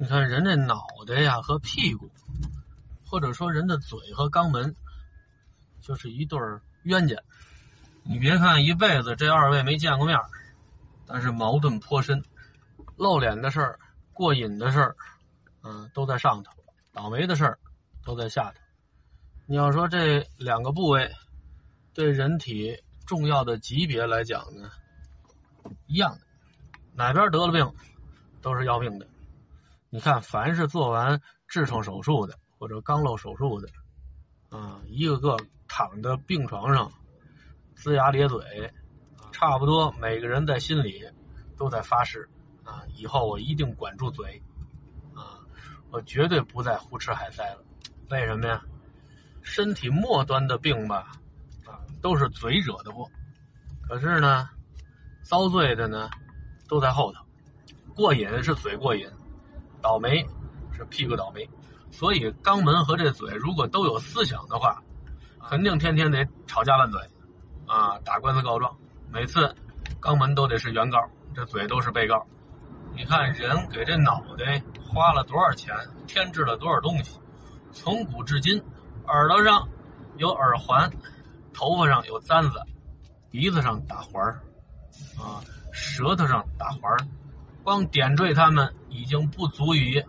你看人这脑袋呀和屁股，或者说人的嘴和肛门，就是一对冤家。你别看一辈子这二位没见过面，但是矛盾颇深，露脸的事儿、过瘾的事儿，嗯，都在上头；倒霉的事儿都在下头。你要说这两个部位对人体重要的级别来讲呢，一样的，哪边得了病都是要命的。你看，凡是做完痔疮手术的或者肛瘘手术的，啊，一个个躺在病床上，龇牙咧嘴，差不多每个人在心里都在发誓，啊，以后我一定管住嘴，啊，我绝对不再胡吃海塞了。为什么呀？身体末端的病吧，啊，都是嘴惹的祸。可是呢，遭罪的呢，都在后头。过瘾是嘴过瘾。倒霉是屁股倒霉，所以肛门和这嘴如果都有思想的话，肯定天天得吵架拌嘴，啊，打官司告状。每次肛门都得是原告，这嘴都是被告。你看人给这脑袋花了多少钱，添置了多少东西？从古至今，耳朵上有耳环，头发上有簪子，鼻子上打环儿，啊，舌头上打环儿。光点缀他们已经不足以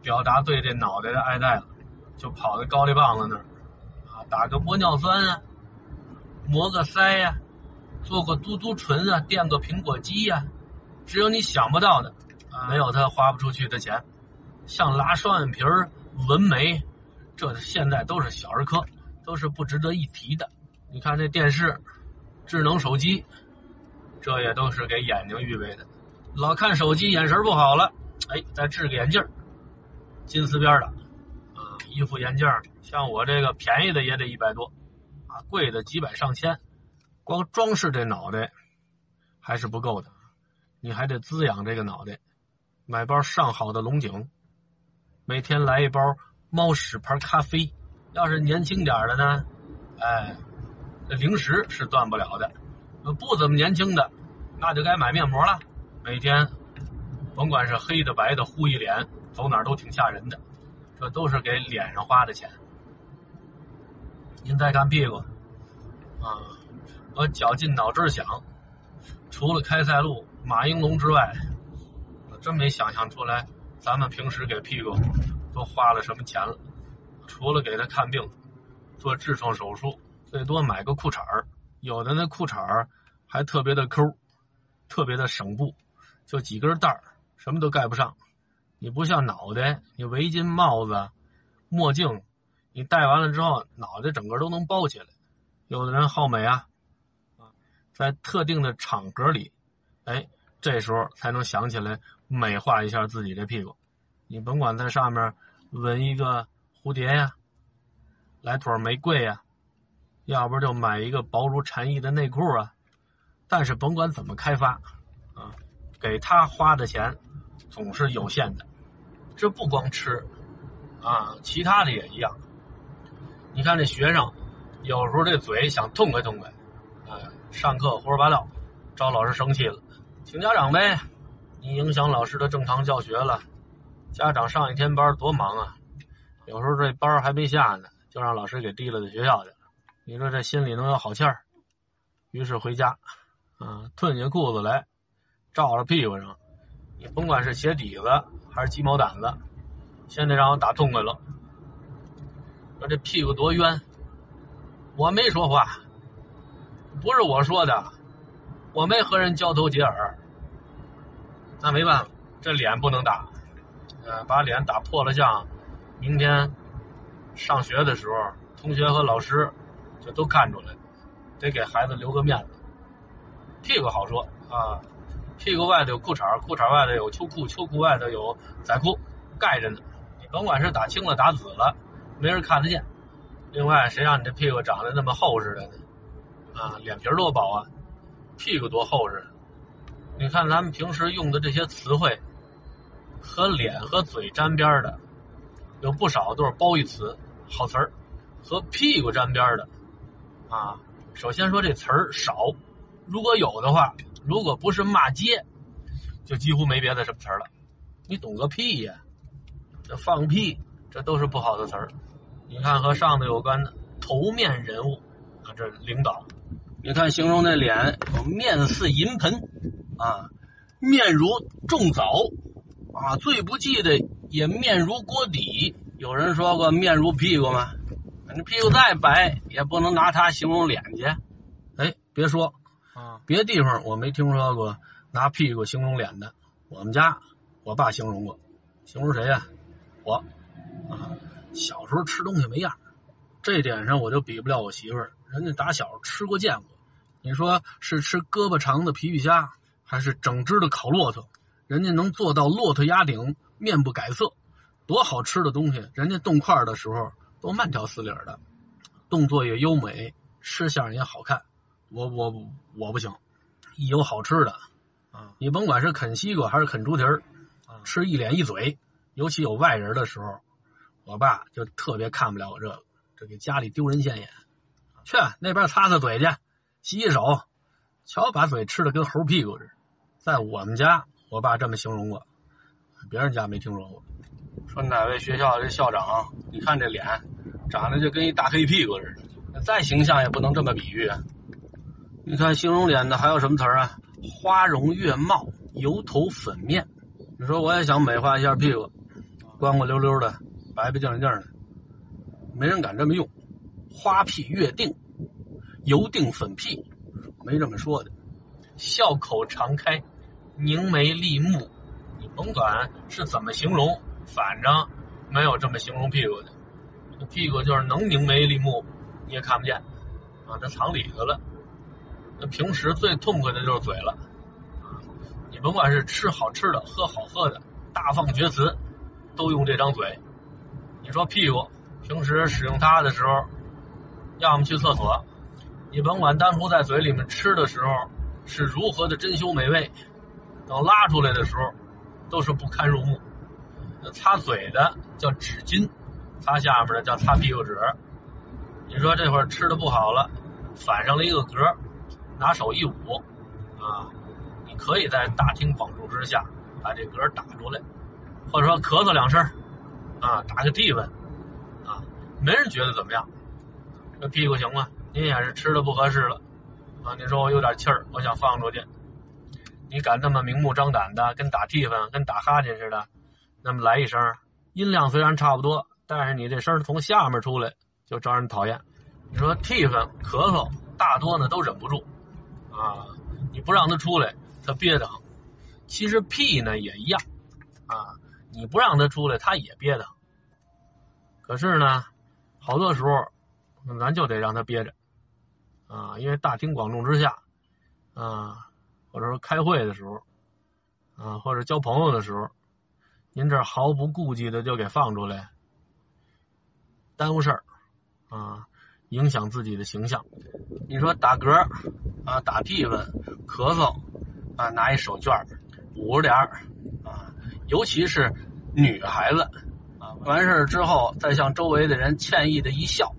表达对这脑袋的爱戴了，就跑到高丽棒子那儿啊，打个玻尿酸啊，磨个腮呀，做个嘟嘟唇啊，垫个苹果肌呀，只有你想不到的，没有他花不出去的钱。像拉双眼皮儿、纹眉，这现在都是小儿科，都是不值得一提的。你看这电视、智能手机，这也都是给眼睛预备的。老看手机，眼神不好了，哎，再治个眼镜金丝边的，啊，一副眼镜像我这个便宜的也得一百多，啊，贵的几百上千，光装饰这脑袋还是不够的，你还得滋养这个脑袋，买包上好的龙井，每天来一包猫屎牌咖啡，要是年轻点的呢，哎，这零食是断不了的，不怎么年轻的，那就该买面膜了。每天，甭管是黑的白的，糊一脸，走哪儿都挺吓人的。这都是给脸上花的钱。您再看屁股，啊，我绞尽脑汁想，除了开塞露、马应龙之外，我真没想象出来，咱们平时给屁股都花了什么钱了。除了给他看病、做痔疮手术，最多买个裤衩儿，有的那裤衩儿还特别的抠，特别的省布。就几根带儿，什么都盖不上。你不像脑袋，你围巾、帽子、墨镜，你戴完了之后，脑袋整个都能包起来。有的人好美啊，啊，在特定的场合里，哎，这时候才能想起来美化一下自己这屁股。你甭管在上面纹一个蝴蝶呀，来朵玫瑰呀，要不就买一个薄如蝉翼的内裤啊。但是甭管怎么开发。给他花的钱总是有限的，这不光吃啊，其他的也一样。你看这学生有时候这嘴想痛快痛快，啊，上课胡说八道，招老师生气了，请家长呗，你影响老师的正常教学了。家长上一天班多忙啊，有时候这班还没下呢，就让老师给提了到学校去了。你说这心里能有好气儿？于是回家，啊，褪下裤子来。照着屁股上，你甭管是鞋底子还是鸡毛掸子，先得让我打痛快了。说这屁股多冤，我没说话，不是我说的，我没和人交头接耳。那没办法，这脸不能打，呃，把脸打破了相，明天上学的时候，同学和老师就都看出来，得给孩子留个面子。屁股好说啊。屁股外头有裤衩，裤衩外头有秋裤，秋裤外头有仔裤，盖着呢。你甭管是打青了打紫了，没人看得见。另外，谁让你这屁股长得那么厚实的呢？啊，脸皮多薄啊，屁股多厚实。你看咱们平时用的这些词汇，和脸和嘴沾边的，有不少都是褒义词、好词儿；和屁股沾边的，啊，首先说这词儿少，如果有的话。如果不是骂街，就几乎没别的什么词儿了。你懂个屁呀！这放屁，这都是不好的词儿。你看和上头有关的头面人物啊，这领导，你看形容那脸面似银盆啊，面如重枣啊，最不济的也面如锅底。有人说过面如屁股吗？你屁股再白，也不能拿它形容脸去。哎，别说啊，别地方我没听说过拿屁股形容脸的。我们家我爸形容过，形容谁呀？我啊，小时候吃东西没样，这点上我就比不了我媳妇儿。人家打小吃过见过，你说是吃胳膊长的皮皮虾，还是整只的烤骆驼？人家能做到骆驼压顶，面不改色。多好吃的东西，人家动筷的时候都慢条斯理的，动作也优美，吃相也好看。我我我不行，一有好吃的啊，你甭管是啃西瓜还是啃猪蹄儿，吃一脸一嘴。尤其有外人的时候，我爸就特别看不了我这个，这给家里丢人现眼。去那边擦擦嘴去，洗洗手。瞧，把嘴吃的跟猴屁股似的。在我们家，我爸这么形容过，别人家没听说过。说哪位学校这校长？你看这脸，长得就跟一大黑屁股似的。再形象也不能这么比喻啊！你看形容脸的还有什么词儿啊？花容月貌，油头粉面。你说我也想美化一下屁股，光光溜溜的，白白净净的，没人敢这么用。花屁月定，油定粉屁，没这么说的。笑口常开，凝眉立目，你甭管是怎么形容。反正没有这么形容屁股的，屁股就是能凝眉立目，你也看不见，啊，这藏里头了。那平时最痛快的就是嘴了，你甭管是吃好吃的、喝好喝的、大放厥词，都用这张嘴。你说屁股平时使用它的时候，要么去厕所，你甭管当初在嘴里面吃的时候是如何的珍馐美味，等拉出来的时候，都是不堪入目。擦嘴的叫纸巾，擦下面的叫擦屁股纸。你说这会儿吃的不好了，反上了一个嗝，拿手一捂，啊，你可以在大庭广众之下把这嗝打出来，或者说咳嗽两声，啊，打个地方，啊，没人觉得怎么样。这屁股行吗？您也是吃的不合适了，啊，你说我有点气儿，我想放出去，你敢这么明目张胆的，跟打地方，跟打哈欠似的？那么来一声，音量虽然差不多，但是你这声从下面出来就招人讨厌。你说替分咳嗽，大多呢都忍不住，啊，你不让他出来，他憋得慌。其实屁呢也一样，啊，你不让他出来，他也憋得慌。可是呢，好多时候，咱就得让他憋着，啊，因为大庭广众之下，啊，或者说开会的时候，啊，或者交朋友的时候。您这毫不顾忌的就给放出来，耽误事儿，啊，影响自己的形象。你说打嗝啊，打屁粉，咳嗽啊，拿一手绢捂着点儿啊，尤其是女孩子啊，完事儿之后再向周围的人歉意的一笑，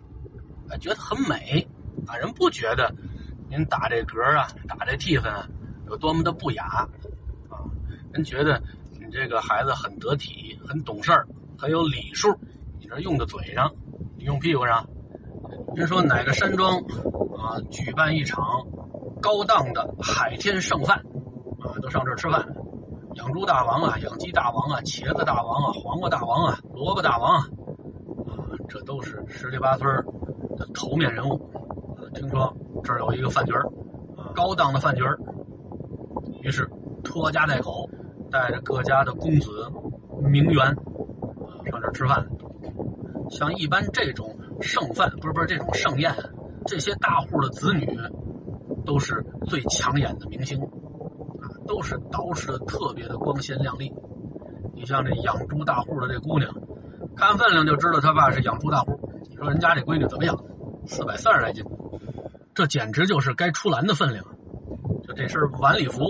啊，觉得很美啊，人不觉得您打这嗝啊，打这涕粉啊，有多么的不雅啊，人觉得你。这个孩子很得体，很懂事儿，很有礼数。你这用的嘴上，你用屁股上。人说哪个山庄啊，举办一场高档的海天盛饭啊，都上这儿吃饭。养猪大王啊，养鸡大王啊，茄子大王啊，黄瓜大王啊，萝卜大王啊，啊，这都是十里八村的头面人物。听说这儿有一个饭局儿，高档的饭局儿，于是拖家带口。带着各家的公子、名媛啊上这儿吃饭。像一般这种盛饭，不是不是这种盛宴，这些大户的子女都是最抢眼的明星啊，都是捯饬的特别的光鲜亮丽。你像这养猪大户的这姑娘，看分量就知道他爸是养猪大户。你说人家这闺女怎么样？四百三十来斤，这简直就是该出栏的分量。就这身晚礼服。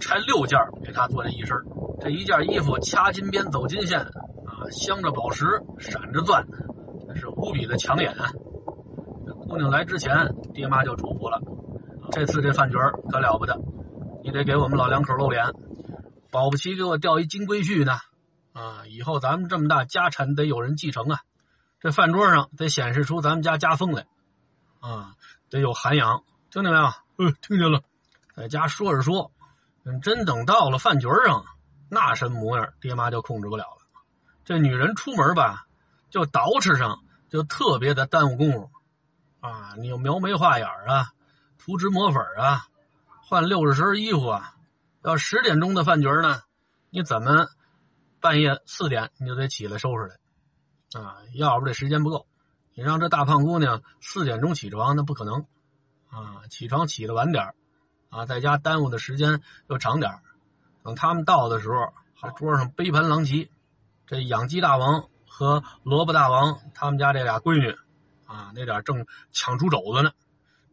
拆六件给他做这一身这一件衣服掐金边走金线啊，镶着宝石，闪着钻，那是无比的抢眼。这姑娘来之前，爹妈就嘱咐了，这次这饭局可了不得，你得给我们老两口露脸，保不齐给我钓一金龟婿呢。啊，以后咱们这么大家产得有人继承啊，这饭桌上得显示出咱们家家风来，啊，得有涵养，听见没有？嗯，听见了。在家说着说，真等到了饭局上，那什么模样，爹妈就控制不了了。这女人出门吧，就捯饬上就特别的耽误功夫，啊，你又描眉画眼啊，涂脂抹粉啊，换六十身衣服啊。要十点钟的饭局呢，你怎么半夜四点你就得起来收拾来啊？要不这时间不够，你让这大胖姑娘四点钟起床那不可能啊！起床起的晚点啊，在家耽误的时间又长点等他们到的时候，这桌上杯盘狼藉。这养鸡大王和萝卜大王他们家这俩闺女啊，那点正抢猪肘子呢。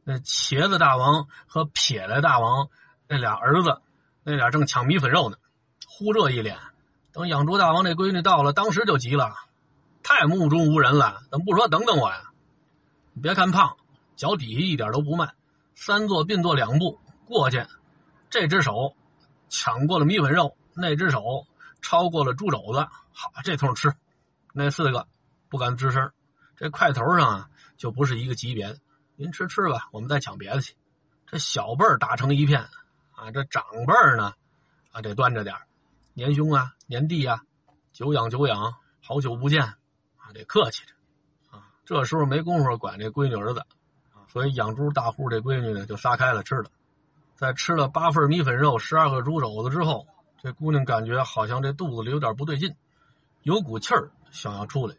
那茄子大王和撇来大王那俩儿子。那俩正抢米粉肉呢，呼这一脸。等养猪大王这闺女到了，当时就急了，太目中无人了，怎么不说等等我呀？你别看胖，脚底下一点都不慢，三坐并作两步过去，这只手抢过了米粉肉，那只手超过了猪肘子，好，这通吃。那四个不敢吱声，这块头上啊就不是一个级别。您吃吃吧，我们再抢别的去。这小辈儿打成一片。啊，这长辈儿呢，啊，得端着点年兄啊，年弟啊，久仰久仰，好久不见，啊，得客气着，啊，这时候没工夫管这闺女儿子，所以养猪大户这闺女呢就撒开了吃了，在吃了八份米粉肉、十二个猪肘子之后，这姑娘感觉好像这肚子里有点不对劲，有股气儿想要出来，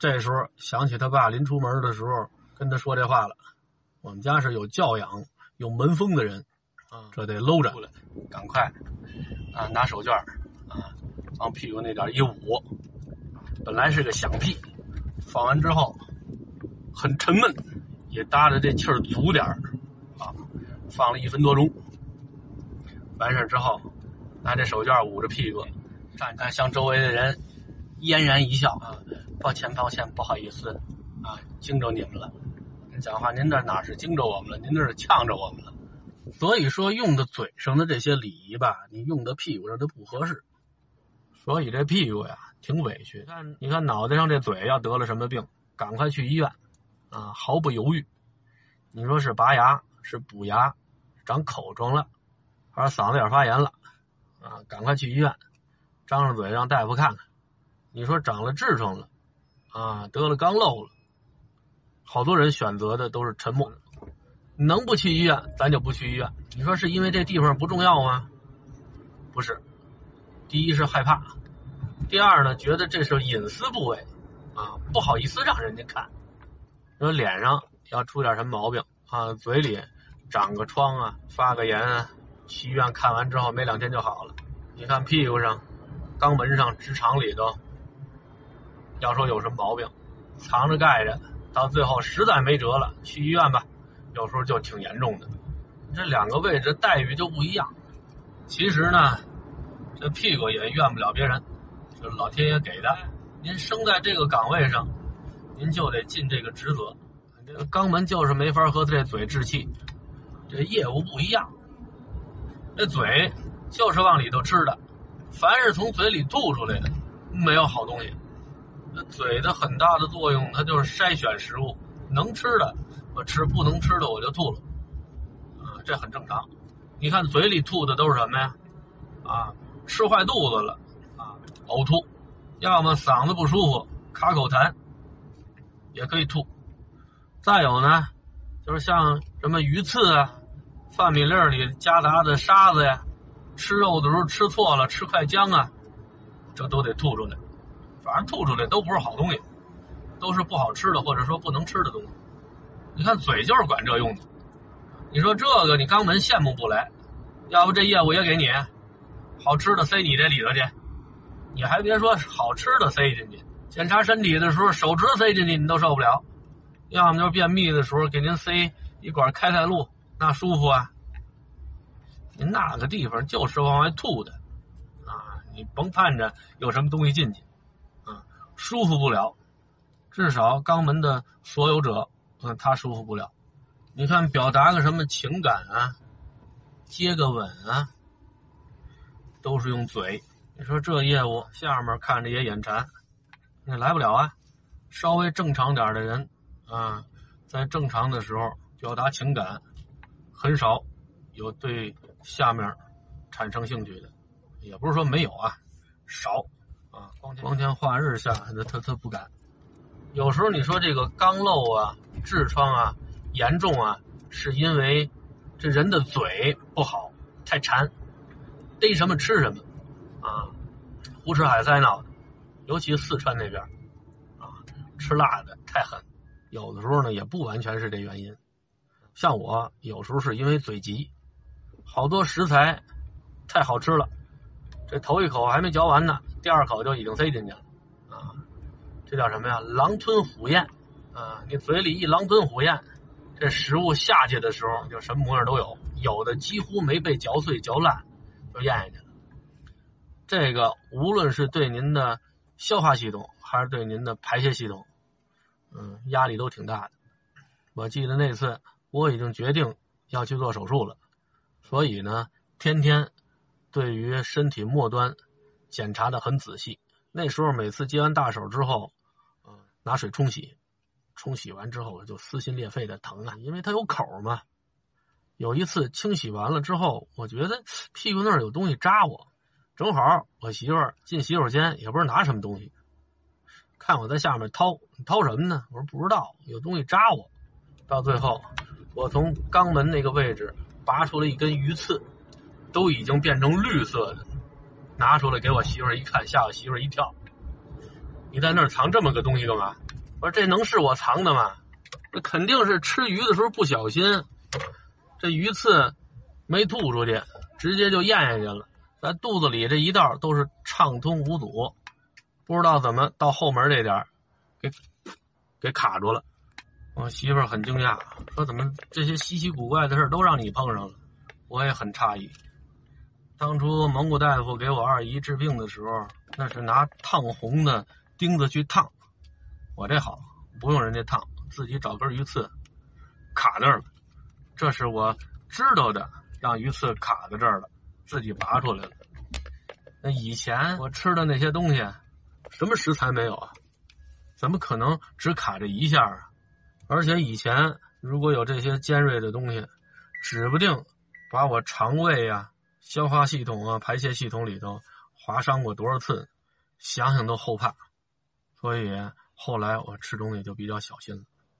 这时候想起他爸临出门的时候跟他说这话了，我们家是有教养、有门风的人。啊这得搂着，赶快啊！拿手绢啊，往屁股那点一捂。本来是个响屁，放完之后很沉闷，也搭着这气儿足点啊。放了一分多钟，完事之后，拿这手绢捂着屁股，站着向周围的人嫣然一笑啊。抱歉，抱歉，不好意思啊，惊着你们了。讲话您这哪是惊着我们了？您这是呛着我们了。所以说，用的嘴上的这些礼仪吧，你用的屁股上都不合适。所以这屁股呀，挺委屈。看，你看脑袋上这嘴要得了什么病，赶快去医院，啊，毫不犹豫。你说是拔牙，是补牙，长口疮了，还是嗓子眼发炎了，啊，赶快去医院，张上嘴让大夫看看。你说长了痔疮了，啊，得了肛瘘了，好多人选择的都是沉默。能不去医院，咱就不去医院。你说是因为这地方不重要吗？不是，第一是害怕，第二呢，觉得这是隐私部位，啊，不好意思让人家看。说脸上要出点什么毛病啊，嘴里长个疮啊，发个炎啊，去医院看完之后没两天就好了。你看屁股上、肛门上、直肠里头，要说有什么毛病，藏着盖着，到最后实在没辙了，去医院吧。有时候就挺严重的，这两个位置待遇就不一样。其实呢，这屁股也怨不了别人，这老天爷给的。您生在这个岗位上，您就得尽这个职责。这个肛门就是没法和这嘴置气，这业务不一样。这嘴就是往里头吃的，凡是从嘴里吐出来的，没有好东西。嘴的很大的作用，它就是筛选食物，能吃的。我吃不能吃的我就吐了，啊，这很正常。你看嘴里吐的都是什么呀？啊，吃坏肚子了，啊，呕吐，要么嗓子不舒服卡口痰，也可以吐。再有呢，就是像什么鱼刺啊，饭米粒里夹杂的沙子呀，吃肉的时候吃错了，吃块姜啊，这都得吐出来。反正吐出来都不是好东西，都是不好吃的或者说不能吃的东西。你看嘴就是管这用的，你说这个你肛门羡慕不来，要不这业务也给你，好吃的塞你这里头去，你还别说好吃的塞进去，检查身体的时候手指塞进去你都受不了，要么就是便秘的时候给您塞一管开塞露，那舒服啊。您那个地方就是往外吐的，啊，你甭盼着有什么东西进去，舒服不了，至少肛门的所有者。嗯，他舒服不了。你看，表达个什么情感啊，接个吻啊，都是用嘴。你说这业务下面看着也眼馋，那来不了啊。稍微正常点的人啊，在正常的时候表达情感，很少有对下面产生兴趣的，也不是说没有啊，少啊。光天化日下，他他他不敢。有时候你说这个肛瘘啊、痔疮啊严重啊，是因为这人的嘴不好，太馋，逮什么吃什么。啊，胡吃海塞闹的，尤其四川那边，啊，吃辣的太狠。有的时候呢，也不完全是这原因。像我有时候是因为嘴急，好多食材太好吃了，这头一口还没嚼完呢，第二口就已经塞进去了。啊，这叫什么呀？狼吞虎咽。啊，你嘴里一狼吞虎咽，这食物下去的时候就什么模样都有，有的几乎没被嚼碎嚼烂，就咽下去了。这个无论是对您的消化系统，还是对您的排泄系统，嗯，压力都挺大的。我记得那次我已经决定要去做手术了，所以呢，天天对于身体末端检查的很仔细。那时候每次接完大手之后，嗯，拿水冲洗，冲洗完之后就撕心裂肺的疼啊，因为它有口嘛。有一次清洗完了之后，我觉得屁股那儿有东西扎我。正好我媳妇儿进洗手间，也不知道拿什么东西，看我在下面掏，掏什么呢？我说不知道，有东西扎我。到最后，我从肛门那个位置拔出了一根鱼刺，都已经变成绿色的，拿出来给我媳妇儿一看，吓我媳妇儿一跳。你在那儿藏这么个东西干嘛？我说这能是我藏的吗？这肯定是吃鱼的时候不小心，这鱼刺没吐出去，直接就咽下去了。在肚子里这一道都是畅通无阻，不知道怎么到后门这点给给卡住了。我媳妇儿很惊讶，说：“怎么这些稀奇古怪的事都让你碰上了？”我也很诧异。当初蒙古大夫给我二姨治病的时候，那是拿烫红的钉子去烫，我这好，不用人家烫，自己找根鱼刺卡那儿了。这是我知道的，让鱼刺卡在这儿了。自己拔出来了。那以前我吃的那些东西，什么食材没有啊？怎么可能只卡这一下啊？而且以前如果有这些尖锐的东西，指不定把我肠胃啊、消化系统啊、排泄系统里头划伤过多少次，想想都后怕。所以后来我吃东西就比较小心了。